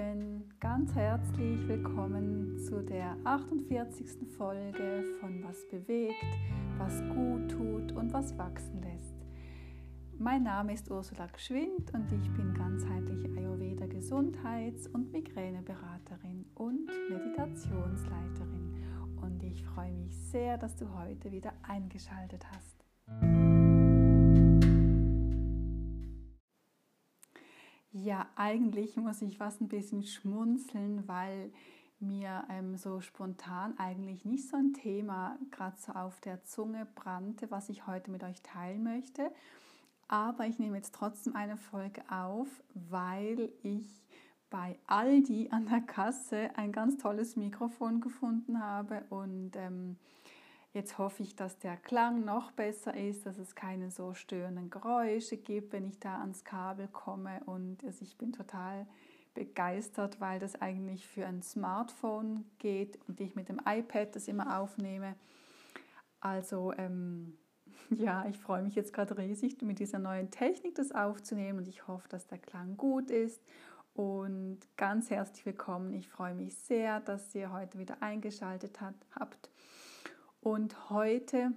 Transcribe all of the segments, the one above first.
Lieben, ganz herzlich willkommen zu der 48. Folge von Was bewegt, was gut tut und was wachsen lässt. Mein Name ist Ursula Gschwind und ich bin ganzheitliche Ayurveda Gesundheits- und Migräneberaterin und Meditationsleiterin. Und ich freue mich sehr, dass du heute wieder eingeschaltet hast. Ja, eigentlich muss ich fast ein bisschen schmunzeln, weil mir ähm, so spontan eigentlich nicht so ein Thema gerade so auf der Zunge brannte, was ich heute mit euch teilen möchte. Aber ich nehme jetzt trotzdem eine Folge auf, weil ich bei Aldi an der Kasse ein ganz tolles Mikrofon gefunden habe und ähm, Jetzt hoffe ich, dass der Klang noch besser ist, dass es keine so störenden Geräusche gibt, wenn ich da ans Kabel komme. Und also ich bin total begeistert, weil das eigentlich für ein Smartphone geht und ich mit dem iPad das immer aufnehme. Also ähm, ja, ich freue mich jetzt gerade riesig, mit dieser neuen Technik das aufzunehmen und ich hoffe, dass der Klang gut ist. Und ganz herzlich willkommen. Ich freue mich sehr, dass ihr heute wieder eingeschaltet habt. Und heute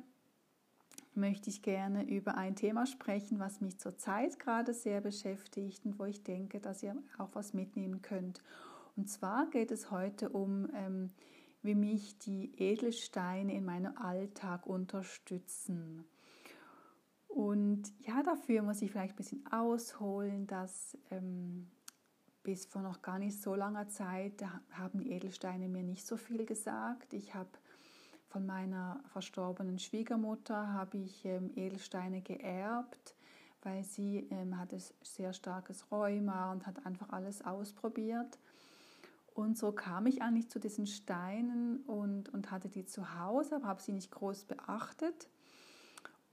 möchte ich gerne über ein Thema sprechen, was mich zurzeit gerade sehr beschäftigt und wo ich denke, dass ihr auch was mitnehmen könnt. Und zwar geht es heute um, ähm, wie mich die Edelsteine in meinem Alltag unterstützen. Und ja, dafür muss ich vielleicht ein bisschen ausholen, dass ähm, bis vor noch gar nicht so langer Zeit haben die Edelsteine mir nicht so viel gesagt. Ich habe von meiner verstorbenen Schwiegermutter habe ich ähm, Edelsteine geerbt, weil sie ähm, hatte sehr starkes Rheuma und hat einfach alles ausprobiert. Und so kam ich eigentlich zu diesen Steinen und, und hatte die zu Hause, aber habe sie nicht groß beachtet.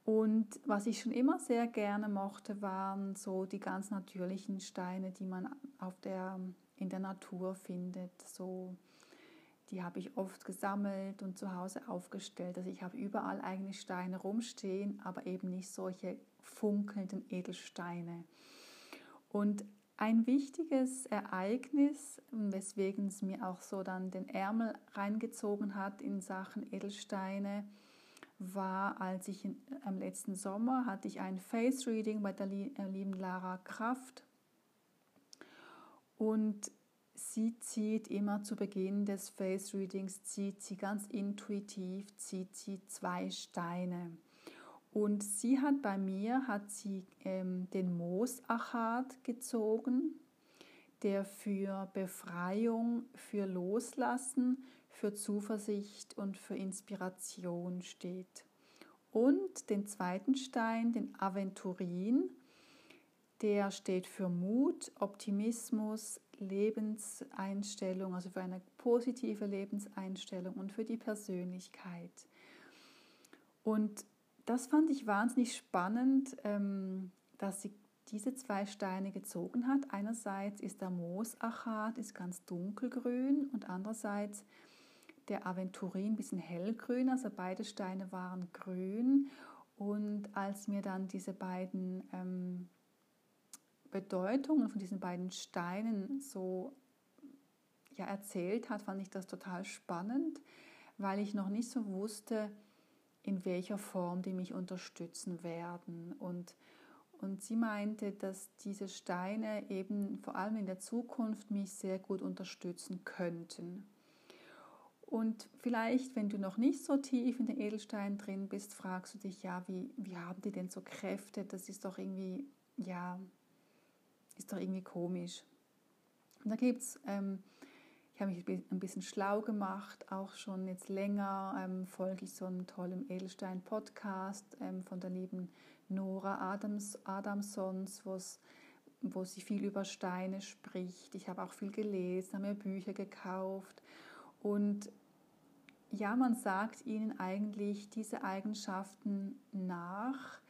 Und was ich schon immer sehr gerne mochte, waren so die ganz natürlichen Steine, die man auf der, in der Natur findet. So die habe ich oft gesammelt und zu Hause aufgestellt. Also ich habe überall eigentlich Steine rumstehen, aber eben nicht solche funkelnden Edelsteine. Und ein wichtiges Ereignis, weswegen es mir auch so dann den Ärmel reingezogen hat in Sachen Edelsteine, war, als ich in, am letzten Sommer hatte ich ein Face Reading bei der äh, lieben Lara Kraft. Und sie zieht immer zu Beginn des Face Readings, zieht sie ganz intuitiv, zieht sie zwei Steine. Und sie hat bei mir, hat sie ähm, den Moosachat gezogen, der für Befreiung, für Loslassen, für Zuversicht und für Inspiration steht. Und den zweiten Stein, den Aventurin, der steht für Mut, Optimismus, Lebenseinstellung, also für eine positive Lebenseinstellung und für die Persönlichkeit. Und das fand ich wahnsinnig spannend, ähm, dass sie diese zwei Steine gezogen hat. Einerseits ist der Moosachat ist ganz dunkelgrün und andererseits der Aventurin ein bisschen hellgrün. Also beide Steine waren grün. Und als mir dann diese beiden ähm, Bedeutungen von diesen beiden Steinen so ja, erzählt hat, fand ich das total spannend, weil ich noch nicht so wusste, in welcher Form die mich unterstützen werden. Und, und sie meinte, dass diese Steine eben vor allem in der Zukunft mich sehr gut unterstützen könnten. Und vielleicht, wenn du noch nicht so tief in den Edelsteinen drin bist, fragst du dich, ja, wie, wie haben die denn so Kräfte? Das ist doch irgendwie, ja, ist doch irgendwie komisch. Und da gibt es, ähm, ich habe mich ein bisschen schlau gemacht, auch schon jetzt länger ähm, folge ich so einem tollen Edelstein-Podcast ähm, von der lieben Nora Adams, Adamsons, wo sie viel über Steine spricht. Ich habe auch viel gelesen, habe mir Bücher gekauft und ja, man sagt ihnen eigentlich diese Eigenschaften nach,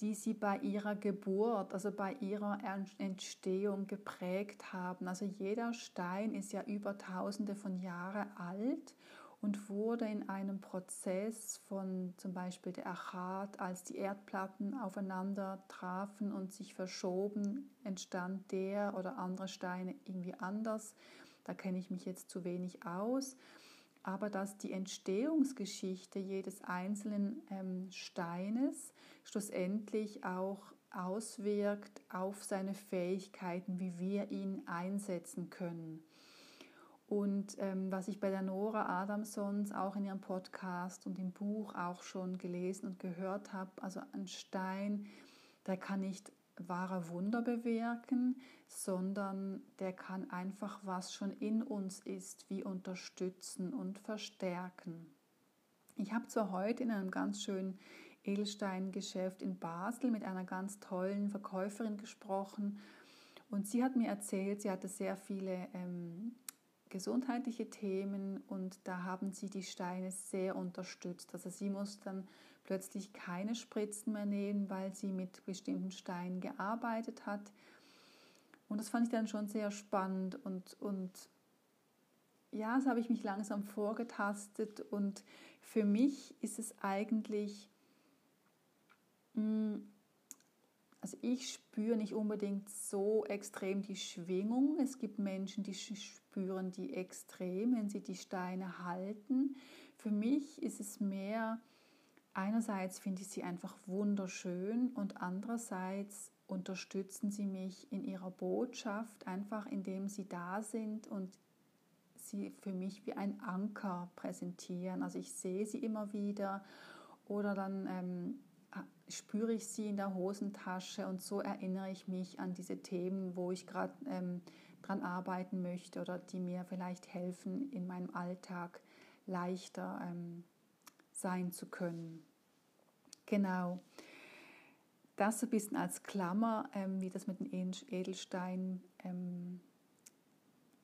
die sie bei ihrer Geburt, also bei ihrer Entstehung geprägt haben. Also jeder Stein ist ja über tausende von Jahren alt und wurde in einem Prozess von zum Beispiel der Achat, als die Erdplatten aufeinander trafen und sich verschoben, entstand der oder andere Steine irgendwie anders. Da kenne ich mich jetzt zu wenig aus. Aber dass die Entstehungsgeschichte jedes einzelnen ähm, Steines schlussendlich auch auswirkt auf seine Fähigkeiten, wie wir ihn einsetzen können. Und ähm, was ich bei der Nora Adamsons auch in ihrem Podcast und im Buch auch schon gelesen und gehört habe, also ein Stein, der kann nicht wahre Wunder bewirken, sondern der kann einfach, was schon in uns ist, wie unterstützen und verstärken. Ich habe zwar heute in einem ganz schönen Edelsteingeschäft in Basel mit einer ganz tollen Verkäuferin gesprochen und sie hat mir erzählt, sie hatte sehr viele ähm, gesundheitliche Themen und da haben sie die Steine sehr unterstützt. Also sie muss dann plötzlich keine Spritzen mehr nehmen, weil sie mit bestimmten Steinen gearbeitet hat. Und das fand ich dann schon sehr spannend und, und ja, so habe ich mich langsam vorgetastet und für mich ist es eigentlich hm, also ich spüre nicht unbedingt so extrem die Schwingung. Es gibt Menschen, die spüren die extrem, wenn sie die Steine halten. Für mich ist es mehr, einerseits finde ich sie einfach wunderschön und andererseits unterstützen sie mich in ihrer Botschaft, einfach indem sie da sind und sie für mich wie ein Anker präsentieren. Also ich sehe sie immer wieder oder dann ähm, spüre ich sie in der Hosentasche und so erinnere ich mich an diese Themen, wo ich gerade ähm, dran arbeiten möchte oder die mir vielleicht helfen, in meinem Alltag leichter ähm, sein zu können. Genau. Das so ein bisschen als Klammer, ähm, wie das mit den Edelsteinen, ähm,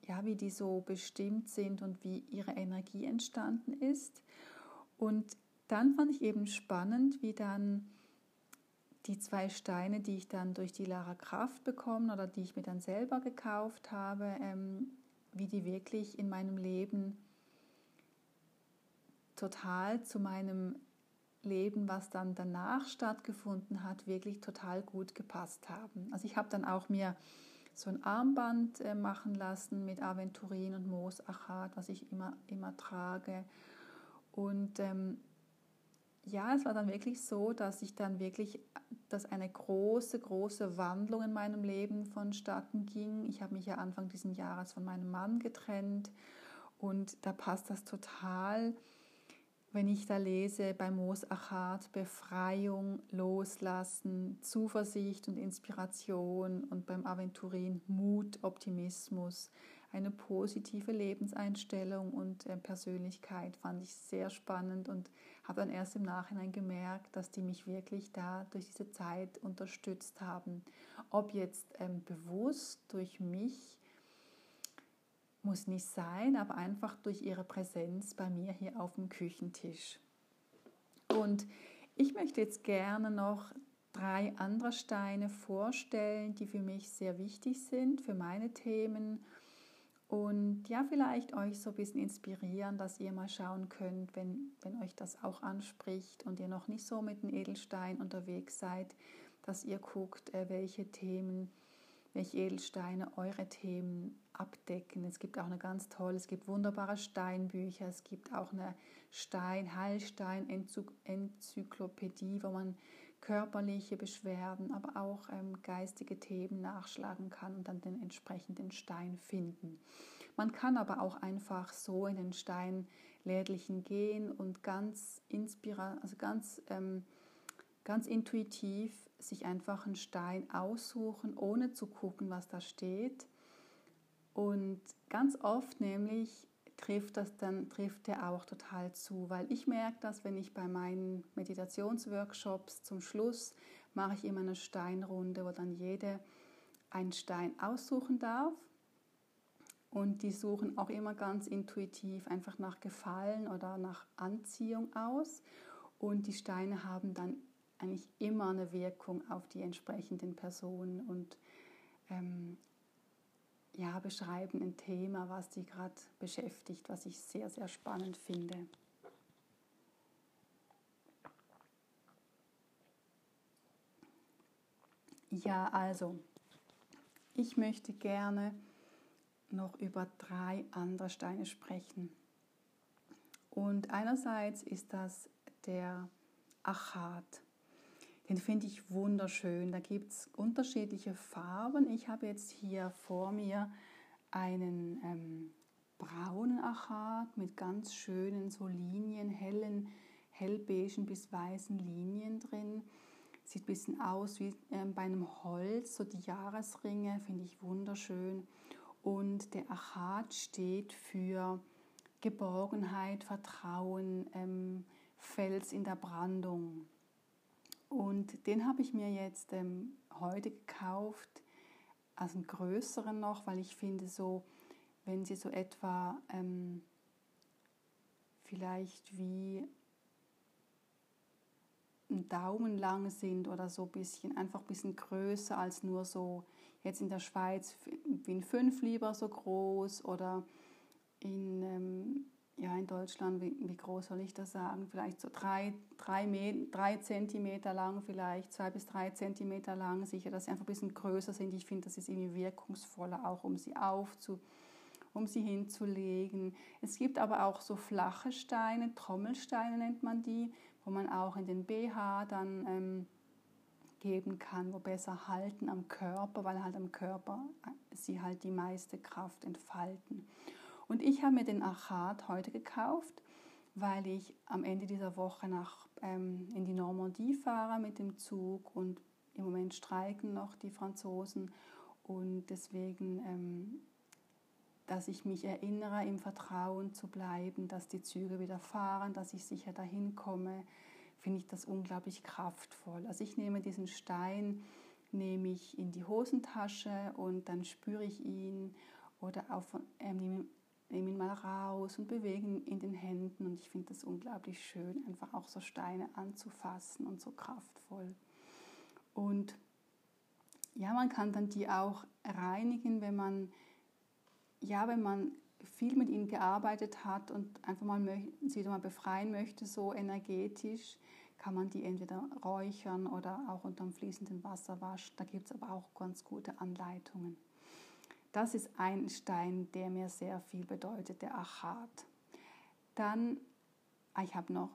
ja, wie die so bestimmt sind und wie ihre Energie entstanden ist. Und dann fand ich eben spannend, wie dann die zwei Steine, die ich dann durch die Lara Kraft bekommen oder die ich mir dann selber gekauft habe, ähm, wie die wirklich in meinem Leben total zu meinem Leben, was dann danach stattgefunden hat, wirklich total gut gepasst haben. Also ich habe dann auch mir so ein Armband äh, machen lassen mit Aventurin und Moosachat, was ich immer, immer trage. Und ähm, ja, es war dann wirklich so, dass ich dann wirklich, dass eine große, große Wandlung in meinem Leben vonstatten ging. Ich habe mich ja Anfang dieses Jahres von meinem Mann getrennt und da passt das total, wenn ich da lese bei Moos Achat Befreiung, Loslassen, Zuversicht und Inspiration und beim Aventurin Mut, Optimismus eine positive Lebenseinstellung und äh, Persönlichkeit fand ich sehr spannend und habe dann erst im Nachhinein gemerkt, dass die mich wirklich da durch diese Zeit unterstützt haben. Ob jetzt ähm, bewusst durch mich, muss nicht sein, aber einfach durch ihre Präsenz bei mir hier auf dem Küchentisch. Und ich möchte jetzt gerne noch drei andere Steine vorstellen, die für mich sehr wichtig sind, für meine Themen und ja, vielleicht euch so ein bisschen inspirieren, dass ihr mal schauen könnt, wenn, wenn euch das auch anspricht und ihr noch nicht so mit den Edelsteinen unterwegs seid, dass ihr guckt, äh, welche Themen, welche Edelsteine eure Themen abdecken. Es gibt auch eine ganz tolle, es gibt wunderbare Steinbücher, es gibt auch eine Stein, Heilstein-Enzyklopädie, wo man körperliche Beschwerden, aber auch ähm, geistige Themen nachschlagen kann und dann den entsprechenden Stein finden. Man kann aber auch einfach so in den Steinlädlichen gehen und ganz inspira also ganz, ähm, ganz intuitiv sich einfach einen Stein aussuchen, ohne zu gucken, was da steht. Und ganz oft nämlich trifft das dann trifft der auch total zu, weil ich merke das, wenn ich bei meinen Meditationsworkshops zum Schluss mache ich immer eine Steinrunde, wo dann jede einen Stein aussuchen darf und die suchen auch immer ganz intuitiv einfach nach Gefallen oder nach Anziehung aus und die Steine haben dann eigentlich immer eine Wirkung auf die entsprechenden Personen und ähm, ja, beschreiben ein Thema, was die gerade beschäftigt, was ich sehr, sehr spannend finde. Ja, also, ich möchte gerne noch über drei andere Steine sprechen. Und einerseits ist das der Achat. Den finde ich wunderschön. Da gibt es unterschiedliche Farben. Ich habe jetzt hier vor mir einen ähm, braunen Achat mit ganz schönen so Linien, hellen, hellbeigen bis weißen Linien drin. Sieht ein bisschen aus wie ähm, bei einem Holz, so die Jahresringe, finde ich wunderschön. Und der Achat steht für Geborgenheit, Vertrauen, ähm, Fels in der Brandung. Und den habe ich mir jetzt ähm, heute gekauft, also einen größeren noch, weil ich finde so, wenn sie so etwa ähm, vielleicht wie ein Daumen lang sind oder so ein bisschen, einfach ein bisschen größer als nur so, jetzt in der Schweiz wie ein Fünf lieber so groß oder in ähm, ja, in Deutschland, wie, wie, groß soll ich das sagen? Vielleicht so drei, drei, drei Zentimeter lang, vielleicht zwei bis drei Zentimeter lang. Sicher, dass sie einfach ein bisschen größer sind. Ich finde, das ist irgendwie wirkungsvoller, auch um sie aufzu, um sie hinzulegen. Es gibt aber auch so flache Steine, Trommelsteine nennt man die, wo man auch in den BH dann ähm, geben kann, wo besser halten am Körper, weil halt am Körper äh, sie halt die meiste Kraft entfalten. Und ich habe mir den Achat heute gekauft, weil ich am Ende dieser Woche nach, ähm, in die Normandie fahre mit dem Zug und im Moment streiken noch die Franzosen und deswegen, ähm, dass ich mich erinnere, im Vertrauen zu bleiben, dass die Züge wieder fahren, dass ich sicher dahin komme, finde ich das unglaublich kraftvoll. Also ich nehme diesen Stein, nehme ich in die Hosentasche und dann spüre ich ihn oder auch von, ähm, nehme ihn mal raus und bewege ihn in den Händen und ich finde das unglaublich schön, einfach auch so Steine anzufassen und so kraftvoll. Und ja, man kann dann die auch reinigen, wenn man ja, wenn man viel mit ihnen gearbeitet hat und einfach mal sie wieder mal befreien möchte, so energetisch, kann man die entweder räuchern oder auch unter dem fließenden Wasser waschen. Da gibt es aber auch ganz gute Anleitungen. Das ist ein Stein, der mir sehr viel bedeutet, der Achat. Dann, ah, ich habe noch,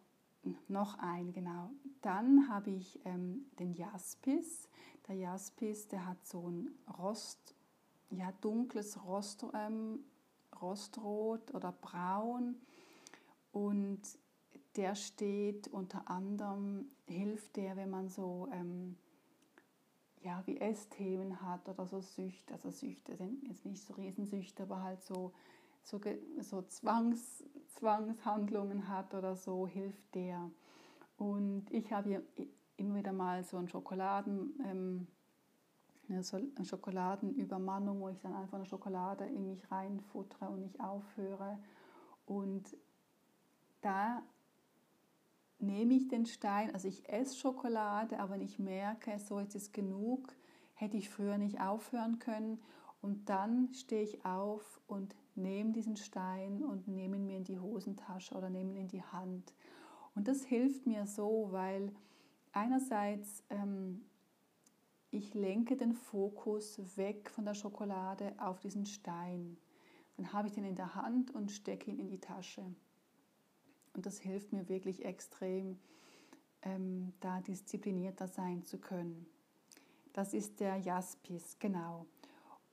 noch einen, genau. Dann habe ich ähm, den Jaspis. Der Jaspis, der hat so ein Rost, ja, dunkles Rost, ähm, Rostrot oder Braun. Und der steht unter anderem, hilft der, wenn man so ähm, ja, wie Essthemen hat oder so Süchte, also Süchte sind jetzt nicht so Riesensüchte, aber halt so, so, so Zwangs, Zwangshandlungen hat oder so, hilft der. Und ich habe immer wieder mal so ein Schokoladen, ähm, eine Schokoladenübermannung, wo ich dann einfach eine Schokolade in mich reinfuttere und nicht aufhöre. Und da nehme ich den Stein, also ich esse Schokolade, aber ich merke, so jetzt ist genug, hätte ich früher nicht aufhören können. Und dann stehe ich auf und nehme diesen Stein und nehme ihn mir in die Hosentasche oder nehme ihn in die Hand. Und das hilft mir so, weil einerseits ähm, ich lenke den Fokus weg von der Schokolade auf diesen Stein. Dann habe ich den in der Hand und stecke ihn in die Tasche. Und das hilft mir wirklich extrem, ähm, da disziplinierter sein zu können. Das ist der Jaspis, genau.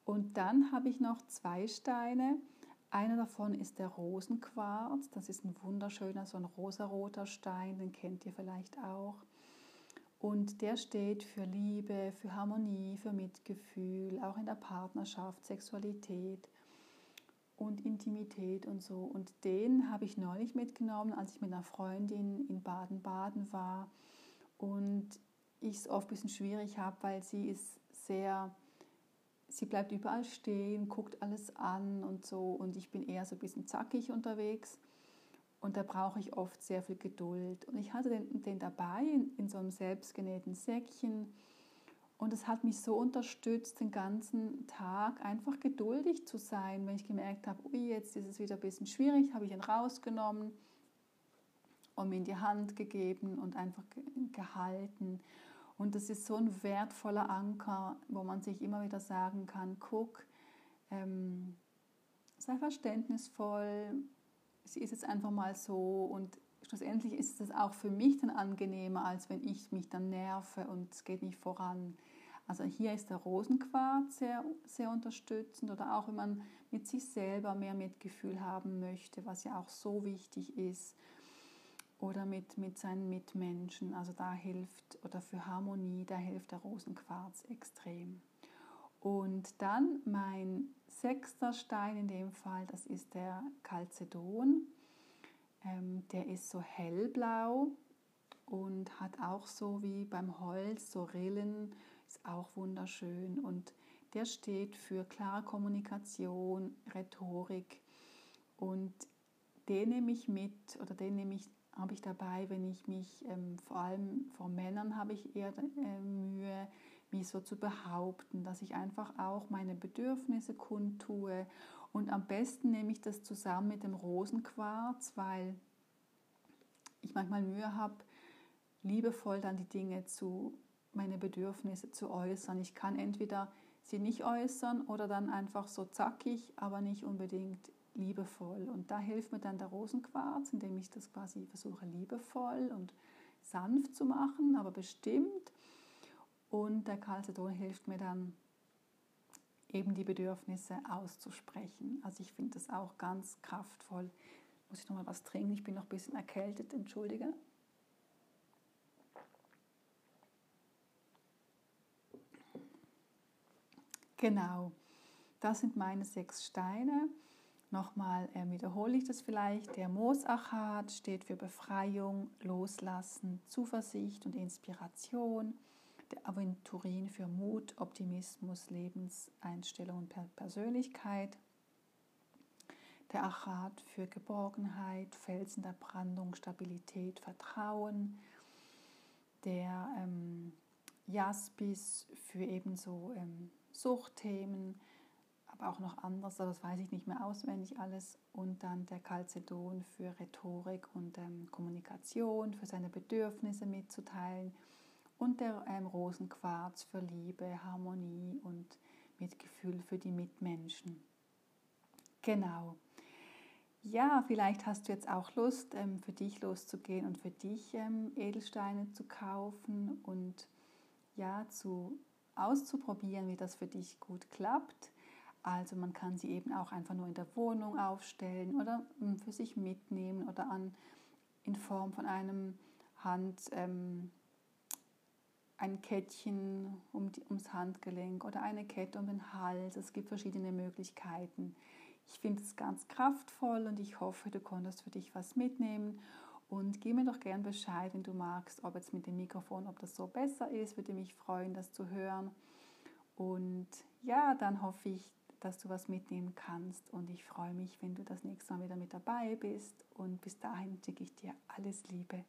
Und dann habe ich noch zwei Steine. Einer davon ist der Rosenquarz. Das ist ein wunderschöner, so ein rosaroter Stein, den kennt ihr vielleicht auch. Und der steht für Liebe, für Harmonie, für Mitgefühl, auch in der Partnerschaft, Sexualität und Intimität und so. Und den habe ich neulich mitgenommen, als ich mit einer Freundin in Baden-Baden war und ich es oft ein bisschen schwierig habe, weil sie ist sehr, sie bleibt überall stehen, guckt alles an und so und ich bin eher so ein bisschen zackig unterwegs und da brauche ich oft sehr viel Geduld. Und ich hatte den, den dabei in, in so einem selbstgenähten Säckchen Und es hat mich so unterstützt, den ganzen Tag einfach geduldig zu sein, wenn ich gemerkt habe, ui, jetzt ist es wieder ein bisschen schwierig, habe ich ihn rausgenommen und mir in die Hand gegeben und einfach gehalten. Und das ist so ein wertvoller Anker, wo man sich immer wieder sagen kann, guck, ähm, sei verständnisvoll, sie ist jetzt einfach mal so und schlussendlich ist es auch für mich dann angenehmer, als wenn ich mich dann nerve und es geht nicht voran. Also hier ist der Rosenquarz sehr, sehr unterstützend oder auch wenn man mit sich selber mehr Mitgefühl haben möchte, was ja auch so wichtig ist oder mit, mit seinen Mitmenschen. Also da hilft, oder für Harmonie, da hilft der Rosenquarz extrem. Und dann mein sechster Stein in dem Fall, das ist der Calcedon. Ähm, der ist so hellblau und hat auch so wie beim Holz so Rillen, ist auch wunderschön. Und der steht für klare Kommunikation, Rhetorik. Und den nehme ich mit oder den nehme ich habe ich dabei, wenn ich mich, ähm, vor allem vor Männern habe ich eher äh, Mühe, mich so zu behaupten, dass ich einfach auch meine Bedürfnisse kundtue. Und am besten nehme ich das zusammen mit dem Rosenquarz, weil ich manchmal Mühe habe, liebevoll dann die Dinge zu, meine Bedürfnisse zu äußern. Ich kann entweder sie nicht äußern oder dann einfach so zackig, aber nicht unbedingt liebevoll. Und da hilft mir dann der Rosenquarz, indem ich das quasi versuche liebevoll und sanft zu machen, aber bestimmt. Und der Calcedon hilft mir dann eben die Bedürfnisse auszusprechen. Also ich finde das auch ganz kraftvoll. Muss ich noch mal was trinken? Ich bin noch ein bisschen erkältet, entschuldige. Genau, das sind meine sechs Steine. Nochmal äh, wiederhole ich das vielleicht. Der Moosachat steht für Befreiung, Loslassen, Zuversicht und Inspiration. Aventurin für Mut, Optimismus, Lebenseinstellung und Persönlichkeit. Der Achat für Geborgenheit, Felsen der Brandung, Stabilität, Vertrauen. Der ähm, Jaspis für ebenso ähm, Suchtthemen, aber auch noch anderes, das weiß ich nicht mehr auswendig alles. Und dann der Calcedon für Rhetorik und ähm, Kommunikation, für seine Bedürfnisse mitzuteilen. Und der ähm, Rosenquarz für Liebe, Harmonie und Mitgefühl für die Mitmenschen. Genau. Ja, vielleicht hast du jetzt auch Lust, ähm, für dich loszugehen und für dich ähm, Edelsteine zu kaufen und ja, zu auszuprobieren, wie das für dich gut klappt. Also man kann sie eben auch einfach nur in der Wohnung aufstellen oder hm, für sich mitnehmen oder an, in Form von einem Hand, ähm, ein Kettchen um die, ums Handgelenk oder eine Kette um den Hals. Es gibt verschiedene Möglichkeiten. Ich finde es ganz kraftvoll und ich hoffe, du konntest für dich was mitnehmen. Und gib mir doch gern Bescheid, wenn du magst, ob jetzt mit dem Mikrofon, ob das so besser ist. Würde mich freuen, das zu hören. Und ja, dann hoffe ich, dass du was mitnehmen kannst. Und ich freue mich, wenn du das nächste Mal wieder mit dabei bist. Und bis dahin schicke ich dir alles Liebe.